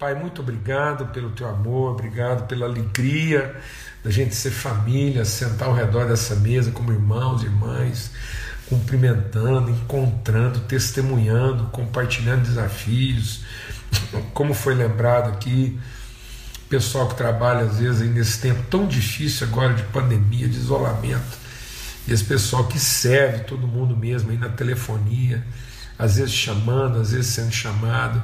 Pai, muito obrigado pelo teu amor, obrigado pela alegria da gente ser família, sentar ao redor dessa mesa como irmãos e irmãs, cumprimentando, encontrando, testemunhando, compartilhando desafios. Como foi lembrado aqui, pessoal que trabalha às vezes nesse tempo tão difícil agora de pandemia, de isolamento, e esse pessoal que serve todo mundo mesmo aí na telefonia, às vezes chamando, às vezes sendo chamado,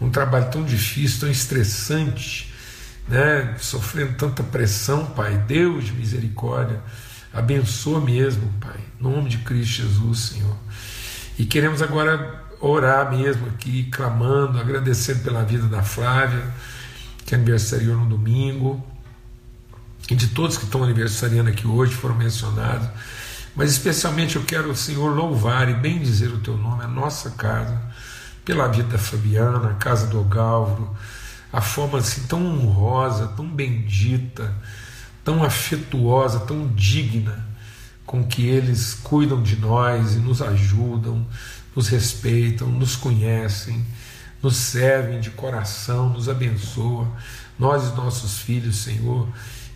um trabalho tão difícil, tão estressante, né? sofrendo tanta pressão, Pai, Deus de misericórdia, abençoa mesmo, Pai, em nome de Cristo Jesus, Senhor. E queremos agora orar mesmo aqui, clamando, agradecendo pela vida da Flávia, que aniversariou no domingo, e de todos que estão aniversariando aqui hoje, foram mencionados. Mas especialmente eu quero, Senhor, louvar e bem dizer o teu nome, a nossa casa, pela vida da Fabiana, a casa do Galvro, a forma assim tão honrosa, tão bendita, tão afetuosa, tão digna com que eles cuidam de nós e nos ajudam, nos respeitam, nos conhecem, nos servem de coração, nos abençoa, nós e nossos filhos, Senhor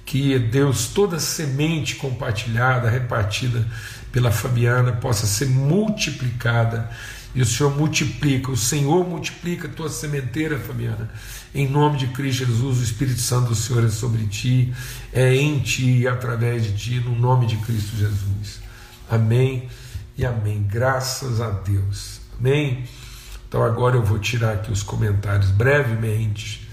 que Deus, toda semente compartilhada, repartida pela Fabiana, possa ser multiplicada e o Senhor multiplica, o Senhor multiplica a tua sementeira, Fabiana. Em nome de Cristo Jesus, o Espírito Santo do Senhor é sobre ti, é em ti e através de ti, no nome de Cristo Jesus. Amém e amém. Graças a Deus. Amém. Então agora eu vou tirar aqui os comentários brevemente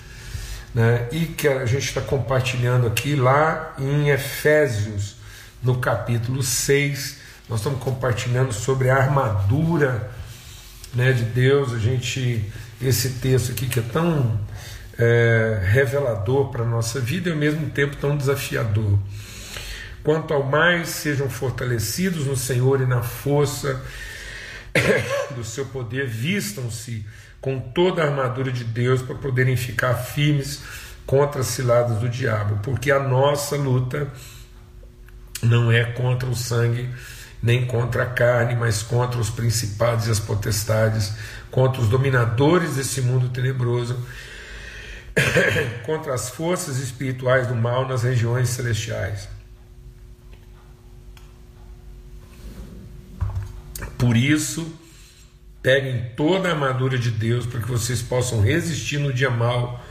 né, e que a gente está compartilhando aqui lá em Efésios, no capítulo 6. Nós estamos compartilhando sobre a armadura né, de Deus. A gente, esse texto aqui que é tão é, revelador para a nossa vida e ao mesmo tempo tão desafiador. Quanto ao mais, sejam fortalecidos no Senhor e na força do seu poder, vistam-se com toda a armadura de Deus para poderem ficar firmes contra as ciladas do diabo, porque a nossa luta não é contra o sangue nem contra a carne, mas contra os principados e as potestades, contra os dominadores desse mundo tenebroso, contra as forças espirituais do mal nas regiões celestiais. Por isso, Peguem toda a armadura de Deus para que vocês possam resistir no dia mal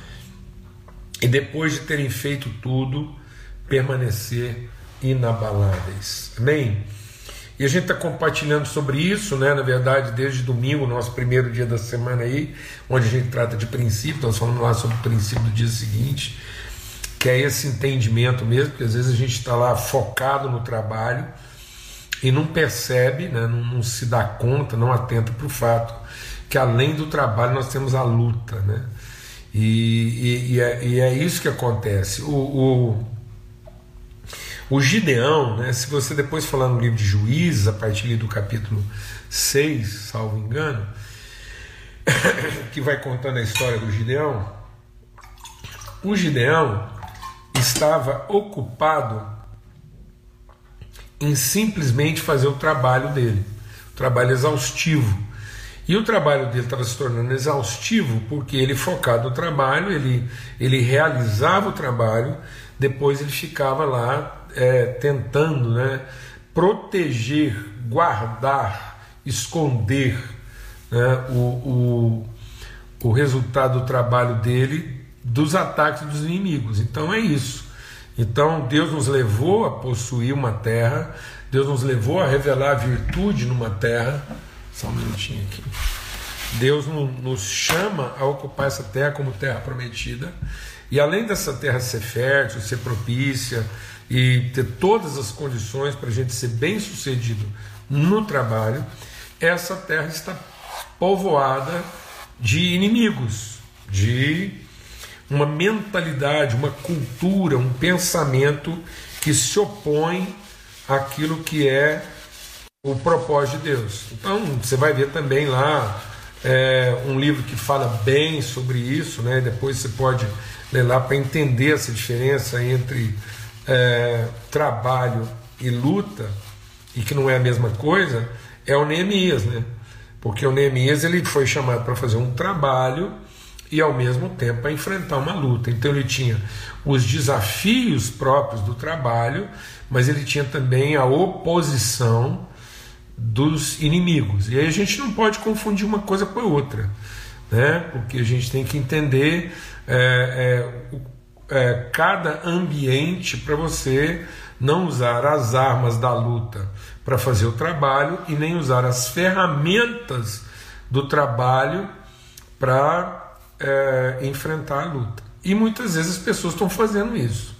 e depois de terem feito tudo, permanecer inabaláveis. Amém? E a gente está compartilhando sobre isso, né? Na verdade, desde domingo, nosso primeiro dia da semana aí, onde a gente trata de princípio, nós falando lá sobre o princípio do dia seguinte, que é esse entendimento mesmo, porque às vezes a gente está lá focado no trabalho e não percebe, né, não, não se dá conta, não atenta para o fato que além do trabalho nós temos a luta. Né? E, e, e, é, e é, isso que acontece. O, o, o, Gideão, né, se você depois falar no livro de Juízes, a partir do capítulo 6, salvo engano, que vai contando a história do Gideão, o Gideão estava ocupado em simplesmente fazer o trabalho dele, o trabalho exaustivo. E o trabalho dele estava se tornando exaustivo porque ele focado no trabalho, ele, ele realizava o trabalho, depois ele ficava lá é, tentando né, proteger, guardar, esconder né, o, o, o resultado do trabalho dele dos ataques dos inimigos. Então é isso. Então Deus nos levou a possuir uma terra, Deus nos levou a revelar a virtude numa terra. Só um minutinho aqui. Deus nos chama a ocupar essa terra como terra prometida. E além dessa terra ser fértil, ser propícia e ter todas as condições para a gente ser bem sucedido no trabalho, essa terra está povoada de inimigos, de uma mentalidade, uma cultura, um pensamento que se opõe àquilo que é o propósito de Deus. Então você vai ver também lá é, um livro que fala bem sobre isso, né? depois você pode ler lá para entender essa diferença entre é, trabalho e luta, e que não é a mesma coisa, é o Neemias, né? Porque o Neemias ele foi chamado para fazer um trabalho e ao mesmo tempo a enfrentar uma luta. Então ele tinha os desafios próprios do trabalho, mas ele tinha também a oposição dos inimigos. E aí a gente não pode confundir uma coisa com a outra, né? porque a gente tem que entender é, é, é, cada ambiente para você não usar as armas da luta para fazer o trabalho e nem usar as ferramentas do trabalho para é, enfrentar a luta. E muitas vezes as pessoas estão fazendo isso,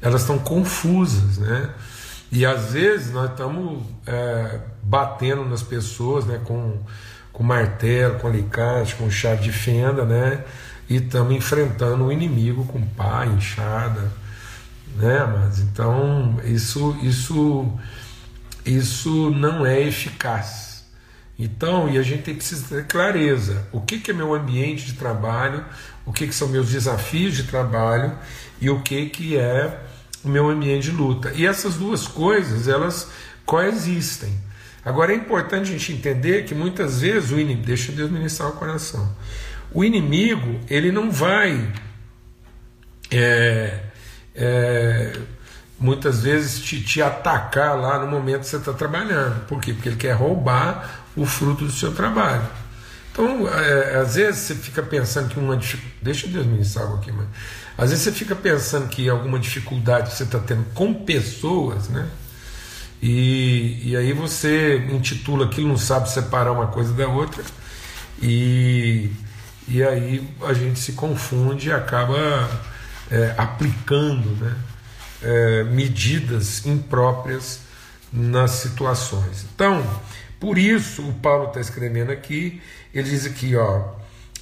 elas estão confusas, né? E às vezes nós estamos é, batendo nas pessoas né, com, com martelo, com alicate, com chave de fenda, né? E estamos enfrentando o inimigo com pá, enxada, né, mas então isso isso isso não é eficaz. Então, e a gente precisa ter clareza: o que, que é meu ambiente de trabalho, o que, que são meus desafios de trabalho e o que, que é o meu ambiente de luta. E essas duas coisas, elas coexistem. Agora é importante a gente entender que muitas vezes o inimigo, deixa Deus ministrar o coração. O inimigo, ele não vai é, é, muitas vezes te, te, atacar lá no momento que você está trabalhando. Por quê? Porque ele quer roubar o fruto do seu trabalho. Então, é, às vezes você fica pensando que uma dificuldade. Deixa Deus ministrar algo aqui, mas. Às vezes você fica pensando que alguma dificuldade você está tendo com pessoas, né? E, e aí você intitula aquilo, não sabe separar uma coisa da outra. E, e aí a gente se confunde e acaba é, aplicando né, é, medidas impróprias nas situações. Então, por isso o Paulo está escrevendo aqui, ele diz aqui, ó,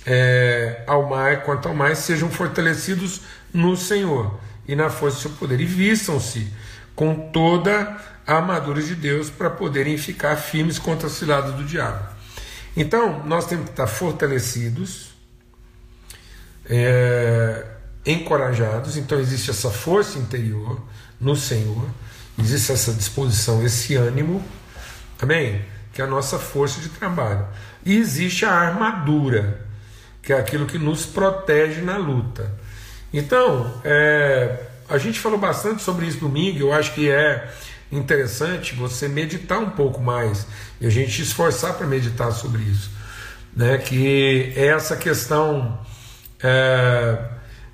é, ao mais, quanto ao mais, sejam fortalecidos no Senhor e na força do seu poder, e vistam-se com toda a armadura de Deus para poderem ficar firmes contra as ciladas do diabo. Então, nós temos que estar fortalecidos, é, encorajados, então existe essa força interior no Senhor, existe essa disposição, esse ânimo, amém? Que é a nossa força de trabalho. E existe a armadura, que é aquilo que nos protege na luta. Então, é, a gente falou bastante sobre isso domingo, eu acho que é interessante você meditar um pouco mais e a gente esforçar para meditar sobre isso. Né? Que é essa questão. É,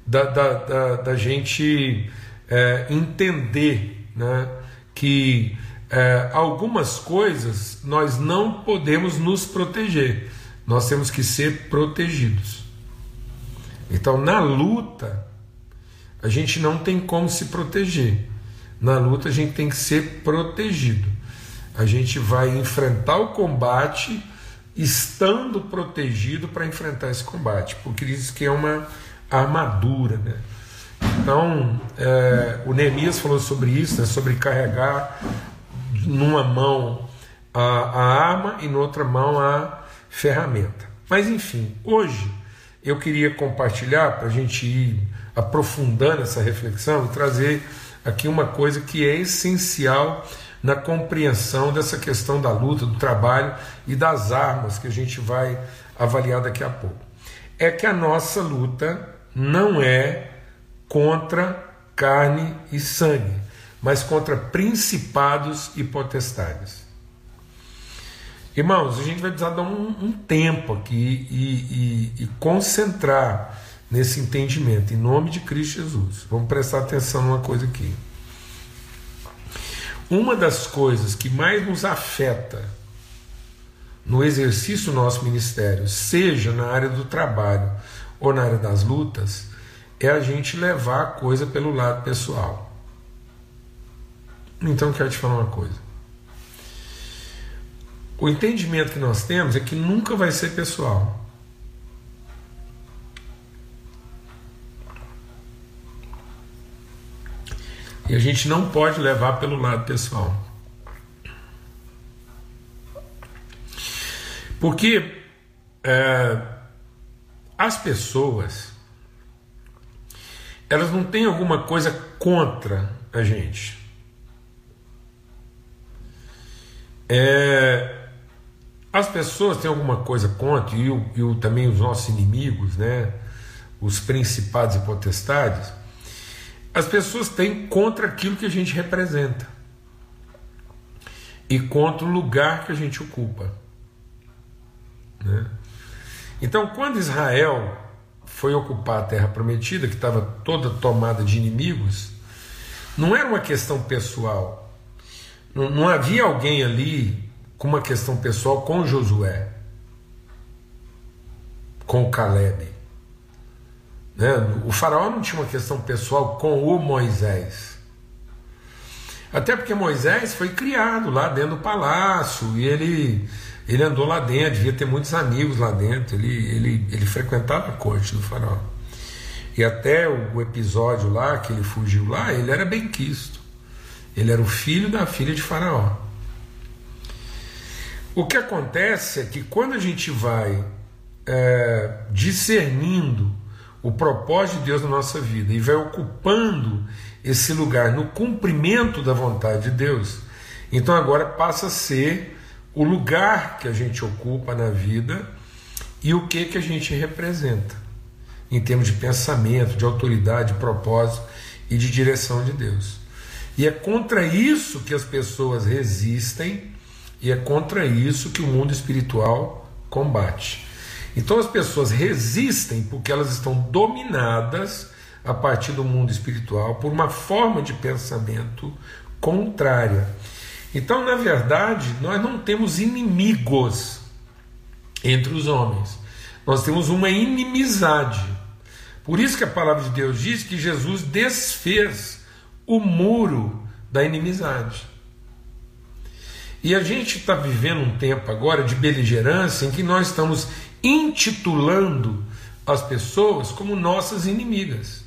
da, da, da, da gente é, entender né, que é, algumas coisas nós não podemos nos proteger, nós temos que ser protegidos. Então, na luta, a gente não tem como se proteger. Na luta, a gente tem que ser protegido. A gente vai enfrentar o combate estando protegido para enfrentar esse combate, porque diz que é uma armadura. Né? Então, é, o Neemias falou sobre isso, né, sobre carregar numa mão a, a arma e na outra mão a ferramenta. Mas, enfim, hoje eu queria compartilhar para a gente ir aprofundando essa reflexão e trazer aqui uma coisa que é essencial na compreensão dessa questão da luta, do trabalho e das armas que a gente vai avaliar daqui a pouco. É que a nossa luta não é contra carne e sangue, mas contra principados e potestades. Irmãos, a gente vai precisar dar um, um tempo aqui e, e, e, concentrar nesse entendimento, em nome de Cristo Jesus. Vamos prestar atenção numa coisa aqui. Uma das coisas que mais nos afeta no exercício do nosso ministério, seja na área do trabalho ou na área das lutas, é a gente levar a coisa pelo lado pessoal. Então, quero te falar uma coisa. O entendimento que nós temos é que nunca vai ser pessoal. E a gente não pode levar pelo lado pessoal. Porque é, as pessoas elas não têm alguma coisa contra a gente. É, as pessoas têm alguma coisa contra, e, o, e o, também os nossos inimigos, né? os principados e potestades, as pessoas têm contra aquilo que a gente representa e contra o lugar que a gente ocupa. Né? Então, quando Israel foi ocupar a terra prometida, que estava toda tomada de inimigos, não era uma questão pessoal. Não, não havia alguém ali com uma questão pessoal com Josué, com Caleb. Né? O faraó não tinha uma questão pessoal com o Moisés. Até porque Moisés foi criado lá dentro do palácio e ele, ele andou lá dentro, devia ter muitos amigos lá dentro, ele, ele, ele frequentava a corte do faraó. E até o episódio lá que ele fugiu lá, ele era bem quisto. Ele era o filho da filha de Faraó. O que acontece é que quando a gente vai é, discernindo o propósito de Deus na nossa vida e vai ocupando esse lugar no cumprimento da vontade de Deus, então agora passa a ser o lugar que a gente ocupa na vida e o que que a gente representa em termos de pensamento, de autoridade, de propósito e de direção de Deus. E é contra isso que as pessoas resistem e é contra isso que o mundo espiritual combate. Então as pessoas resistem porque elas estão dominadas a partir do mundo espiritual por uma forma de pensamento contrária. Então, na verdade, nós não temos inimigos entre os homens, nós temos uma inimizade. Por isso que a palavra de Deus diz que Jesus desfez o muro da inimizade. E a gente está vivendo um tempo agora de beligerância em que nós estamos intitulando as pessoas como nossas inimigas.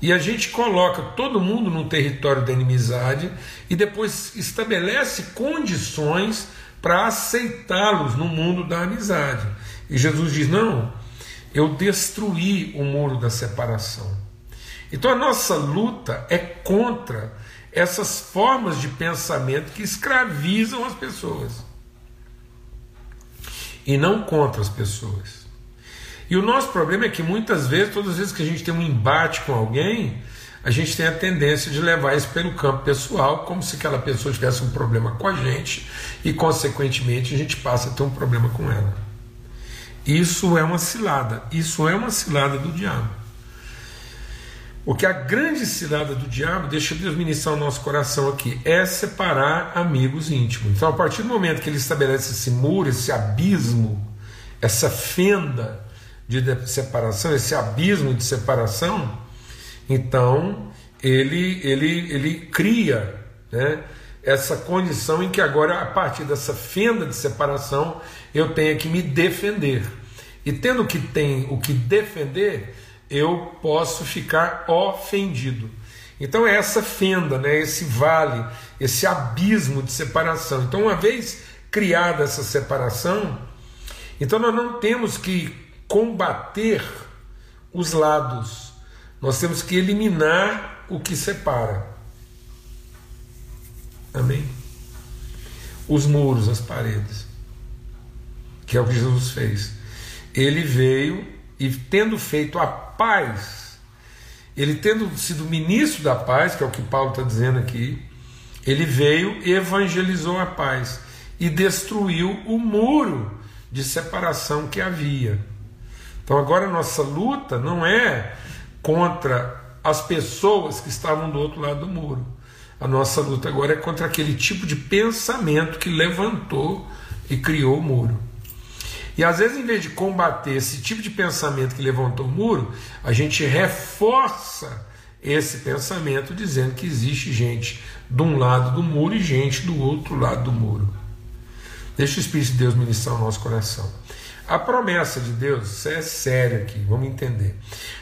E a gente coloca todo mundo num território da inimizade e depois estabelece condições para aceitá-los no mundo da amizade. E Jesus diz: Não, eu destruí o muro da separação. Então a nossa luta é contra essas formas de pensamento que escravizam as pessoas e não contra as pessoas. E o nosso problema é que muitas vezes, todas as vezes que a gente tem um embate com alguém, a gente tem a tendência de levar isso pelo campo pessoal, como se aquela pessoa tivesse um problema com a gente e, consequentemente, a gente passa a ter um problema com ela. Isso é uma cilada, isso é uma cilada do diabo. Porque a grande cilada do diabo, deixa Deus ministrar o nosso coração aqui, é separar amigos íntimos. Então, a partir do momento que ele estabelece esse muro, esse abismo, essa fenda de separação, esse abismo de separação, então ele, ele, ele cria né, essa condição em que agora, a partir dessa fenda de separação, eu tenho que me defender. E tendo que tem o que defender, eu posso ficar ofendido. Então é essa fenda, né, esse vale, esse abismo de separação. Então, uma vez criada essa separação, então nós não temos que combater os lados, nós temos que eliminar o que separa. Amém? Os muros, as paredes, que é o que Jesus fez. Ele veio e tendo feito a paz, ele tendo sido ministro da paz, que é o que Paulo está dizendo aqui, ele veio e evangelizou a paz e destruiu o muro de separação que havia. Então agora nossa luta não é contra as pessoas que estavam do outro lado do muro. A nossa luta agora é contra aquele tipo de pensamento que levantou e criou o muro. E às vezes, em vez de combater esse tipo de pensamento que levantou o muro, a gente reforça esse pensamento dizendo que existe gente de um lado do muro e gente do outro lado do muro. Deixa o Espírito de Deus ministrar o nosso coração. A promessa de Deus, isso é sério aqui, vamos entender.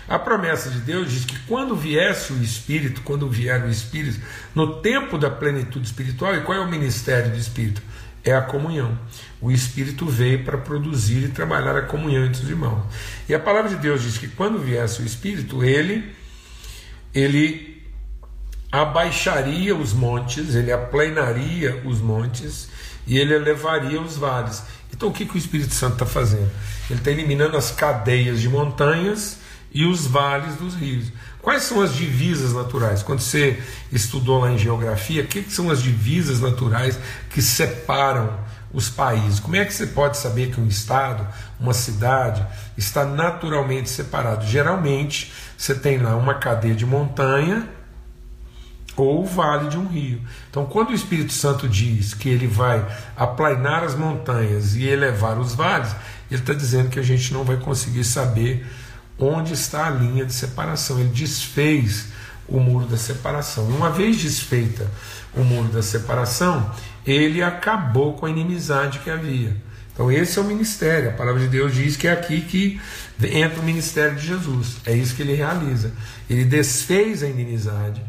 A promessa de Deus diz que quando viesse o Espírito, quando vier o Espírito, no tempo da plenitude espiritual, e qual é o ministério do Espírito? É a comunhão o Espírito veio para produzir e trabalhar a comunhão entre os irmãos. E a palavra de Deus diz que quando viesse o Espírito, ele, ele abaixaria os montes, ele aplanaria os montes e ele elevaria os vales. Então o que, que o Espírito Santo está fazendo? Ele está eliminando as cadeias de montanhas e os vales dos rios. Quais são as divisas naturais? Quando você estudou lá em geografia, o que, são as divisas naturais que separam os países? Como é que você pode saber que um estado, uma cidade, está naturalmente separado? Geralmente você tem lá uma cadeia de montanha ou o vale de um rio. Então, quando o Espírito Santo diz que ele vai aplainar as montanhas e elevar os vales, ele está dizendo que a gente não vai conseguir saber onde está a linha de separação. Ele desfez o muro da separação. E uma vez desfeita o muro da separação, ele acabou com a inimizade que havia. Então, esse é o ministério. A palavra de Deus diz que é aqui que entra o ministério de Jesus. É isso que ele realiza. Ele desfez a inimizade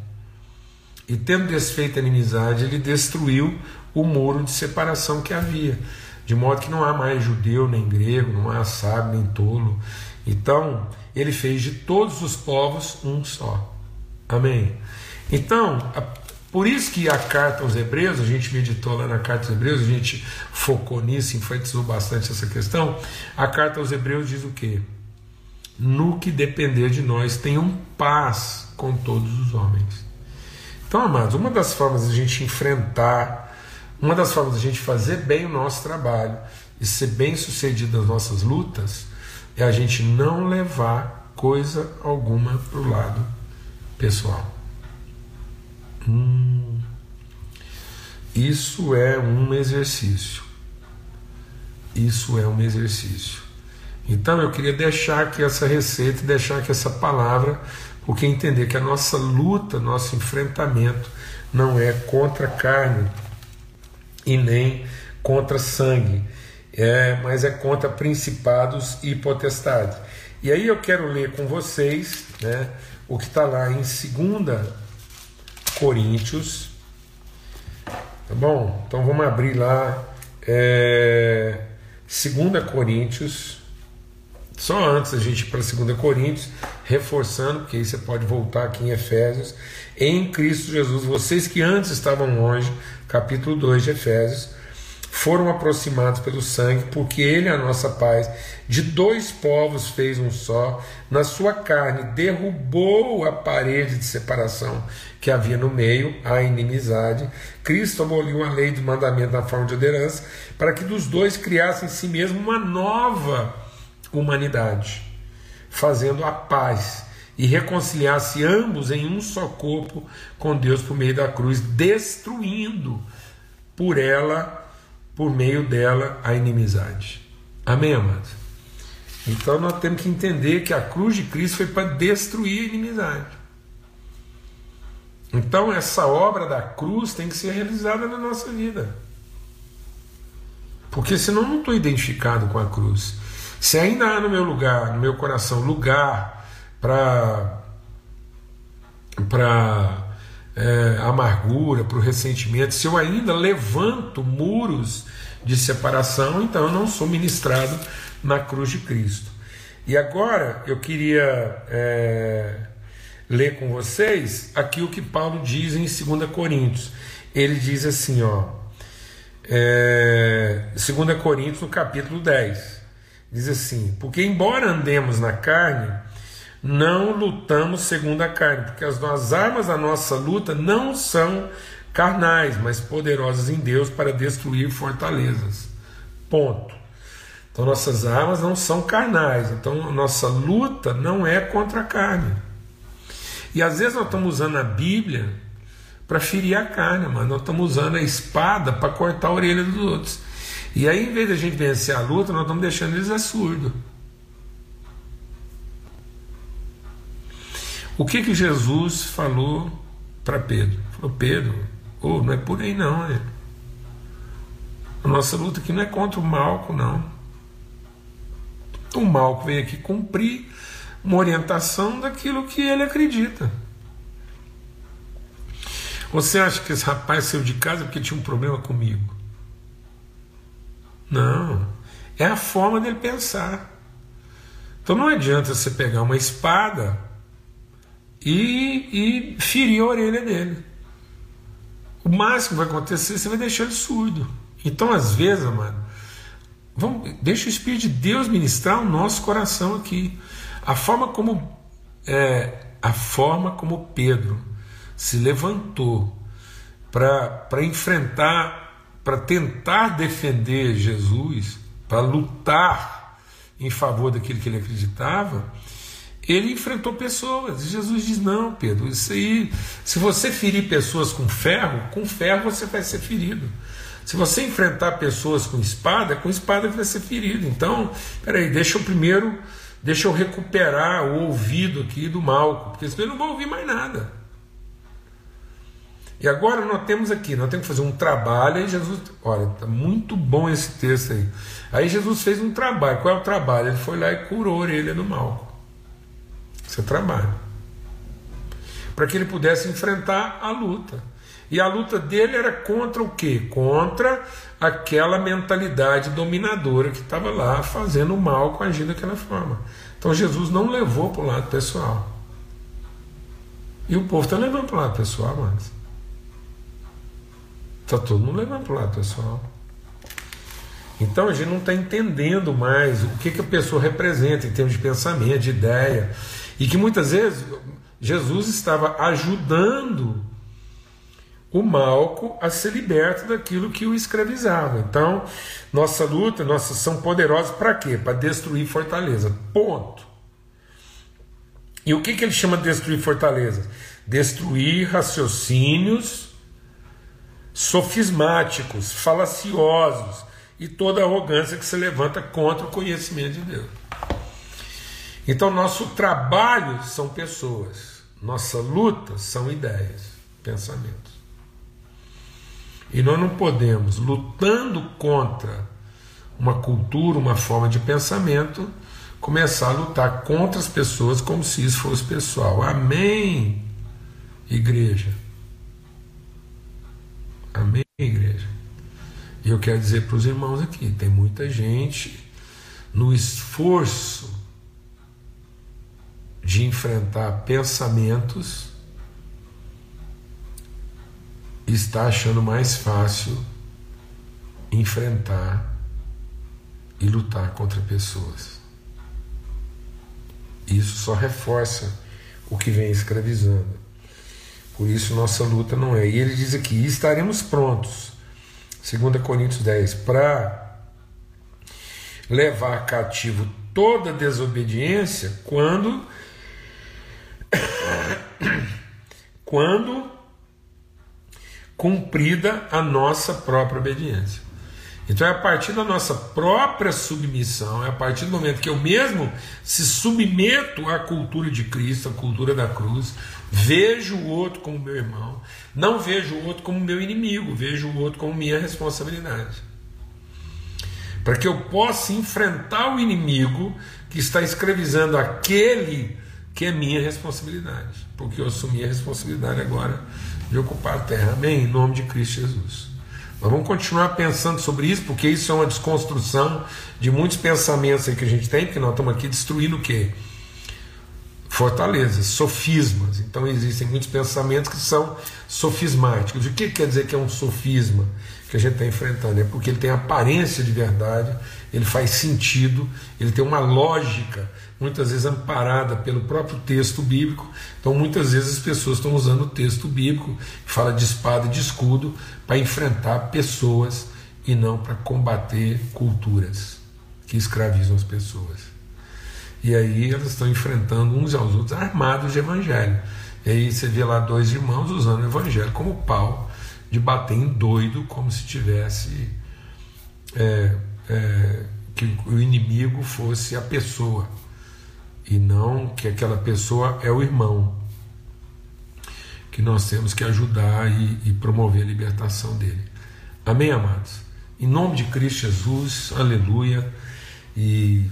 e, tendo desfeito a inimizade, ele destruiu o muro de separação que havia. De modo que não há mais judeu nem grego, não há sábio nem tolo. Então, ele fez de todos os povos um só. Amém? Então, a, por isso que a carta aos Hebreus, a gente meditou lá na carta aos Hebreus, a gente focou nisso, enfatizou bastante essa questão. A carta aos Hebreus diz o quê? No que depender de nós, tenham paz com todos os homens. Então, amados, uma das formas de a gente enfrentar, uma das formas de a gente fazer bem o nosso trabalho e ser bem sucedido nas nossas lutas é a gente não levar coisa alguma para o lado pessoal. Hum, isso é um exercício. Isso é um exercício. Então eu queria deixar aqui essa receita, deixar aqui essa palavra porque entender que a nossa luta, nosso enfrentamento não é contra carne e nem contra sangue, é, mas é contra principados e potestades. E aí eu quero ler com vocês né, o que está lá em 2 Coríntios. Tá bom? Então vamos abrir lá. É, 2 Coríntios só antes a gente ir para 2 Coríntios, reforçando, porque aí você pode voltar aqui em Efésios, em Cristo Jesus, vocês que antes estavam longe, capítulo 2 de Efésios, foram aproximados pelo sangue, porque ele, a nossa paz, de dois povos fez um só, na sua carne derrubou a parede de separação que havia no meio, a inimizade. Cristo aboliu a lei do mandamento na forma de ordenança, para que dos dois criassem em si mesmo uma nova humanidade, fazendo a paz e reconciliar-se ambos em um só corpo com Deus por meio da cruz, destruindo por ela, por meio dela, a inimizade. Amém, amados? Então nós temos que entender que a cruz de Cristo foi para destruir a inimizade. Então essa obra da cruz tem que ser realizada na nossa vida. Porque senão eu não estou identificado com a cruz. Se ainda há no meu lugar, no meu coração, lugar para para é, amargura, para o ressentimento, se eu ainda levanto muros de separação, então eu não sou ministrado na cruz de Cristo. E agora eu queria é, ler com vocês aqui o que Paulo diz em 2 Coríntios. Ele diz assim, ó, é, 2 Coríntios, no capítulo 10. Diz assim: Porque, embora andemos na carne, não lutamos segundo a carne, porque as, as armas da nossa luta não são carnais, mas poderosas em Deus para destruir fortalezas. Ponto. Então, nossas armas não são carnais, então, nossa luta não é contra a carne. E às vezes nós estamos usando a Bíblia para ferir a carne, mas nós estamos usando a espada para cortar a orelha dos outros. E aí, em vez de a gente vencer a luta, nós estamos deixando eles a surdo. O que que Jesus falou para Pedro? Falou, Pedro, oh, não é por aí não, né? A nossa luta aqui não é contra o Malco, não. O Malco vem aqui cumprir uma orientação daquilo que ele acredita. Você acha que esse rapaz saiu de casa porque tinha um problema comigo? Não. É a forma dele pensar. Então não adianta você pegar uma espada e, e ferir a orelha dele. O máximo que vai acontecer, você vai deixar ele surdo. Então, às vezes, amado, vamos, deixa o Espírito de Deus ministrar o nosso coração aqui. A forma como é, a forma como Pedro se levantou para enfrentar, para tentar defender Jesus, para lutar em favor daquilo que ele acreditava, ele enfrentou pessoas. Jesus diz: Não, Pedro, isso aí, se você ferir pessoas com ferro, com ferro você vai ser ferido. Se você enfrentar pessoas com espada, com espada vai ser ferido. Então, peraí, deixa eu primeiro, deixa eu recuperar o ouvido aqui do mal, porque senão eu não vou ouvir mais nada. E agora nós temos aqui, nós temos que fazer um trabalho, aí Jesus, olha, tá muito bom esse texto aí. Aí Jesus fez um trabalho. Qual é o trabalho? Ele foi lá e curou a orelha do mal. Seu trabalho. Para que ele pudesse enfrentar a luta. E a luta dele era contra o quê? Contra aquela mentalidade dominadora que estava lá fazendo mal com agindo daquela forma. Então Jesus não levou para o lado pessoal. E o povo está levando para o lado pessoal, mas Está todo mundo levando para o lado pessoal. Então a gente não está entendendo mais o que, que a pessoa representa em termos de pensamento, de ideia. E que muitas vezes Jesus estava ajudando o Malco a ser liberto daquilo que o escravizava. Então, nossa luta, nossa ação poderosa para quê? Para destruir fortaleza. Ponto. E o que, que ele chama de destruir fortaleza? Destruir raciocínios sofismáticos, falaciosos e toda arrogância que se levanta contra o conhecimento de Deus. Então, nosso trabalho são pessoas, nossa luta são ideias, pensamentos. E nós não podemos, lutando contra uma cultura, uma forma de pensamento, começar a lutar contra as pessoas como se isso fosse pessoal. Amém, igreja. Amém, igreja. E eu quero dizer para os irmãos aqui: tem muita gente no esforço de enfrentar pensamentos está achando mais fácil enfrentar e lutar contra pessoas. Isso só reforça o que vem escravizando. Por isso nossa luta não é. E ele diz aqui: estaremos prontos, 2 Coríntios 10, para levar cativo toda desobediência quando quando cumprida a nossa própria obediência. Então é a partir da nossa própria submissão, é a partir do momento que eu mesmo se submeto à cultura de Cristo, à cultura da cruz, vejo o outro como meu irmão, não vejo o outro como meu inimigo, vejo o outro como minha responsabilidade. Para que eu possa enfrentar o inimigo que está escravizando aquele que é minha responsabilidade, porque eu assumi a responsabilidade agora de ocupar a terra. Amém? Em nome de Cristo Jesus. Nós vamos continuar pensando sobre isso, porque isso é uma desconstrução de muitos pensamentos que a gente tem, porque nós estamos aqui destruindo o quê? Fortalezas, sofismas. Então existem muitos pensamentos que são sofismáticos. O que quer dizer que é um sofisma que a gente está enfrentando? É porque ele tem aparência de verdade, ele faz sentido, ele tem uma lógica muitas vezes amparada pelo próprio texto bíblico. Então, muitas vezes as pessoas estão usando o texto bíblico, que fala de espada e de escudo, para enfrentar pessoas e não para combater culturas que escravizam as pessoas. E aí elas estão enfrentando uns aos outros armados de evangelho. E aí você vê lá dois irmãos usando o evangelho como pau de bater em doido, como se tivesse é, é, que o inimigo fosse a pessoa e não que aquela pessoa é o irmão que nós temos que ajudar e, e promover a libertação dele. Amém, amados? Em nome de Cristo Jesus, aleluia. E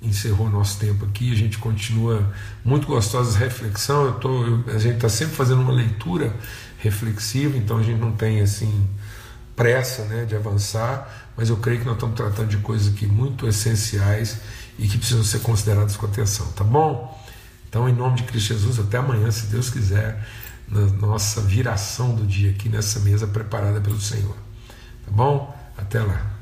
encerrou nosso tempo aqui. A gente continua muito gostosa essa reflexão. Eu tô, eu, a gente está sempre fazendo uma leitura reflexiva, então a gente não tem assim pressa né, de avançar, mas eu creio que nós estamos tratando de coisas aqui muito essenciais e que precisam ser consideradas com atenção, tá bom? Então, em nome de Cristo Jesus, até amanhã, se Deus quiser, na nossa viração do dia aqui nessa mesa preparada pelo Senhor. Tá bom? Até lá.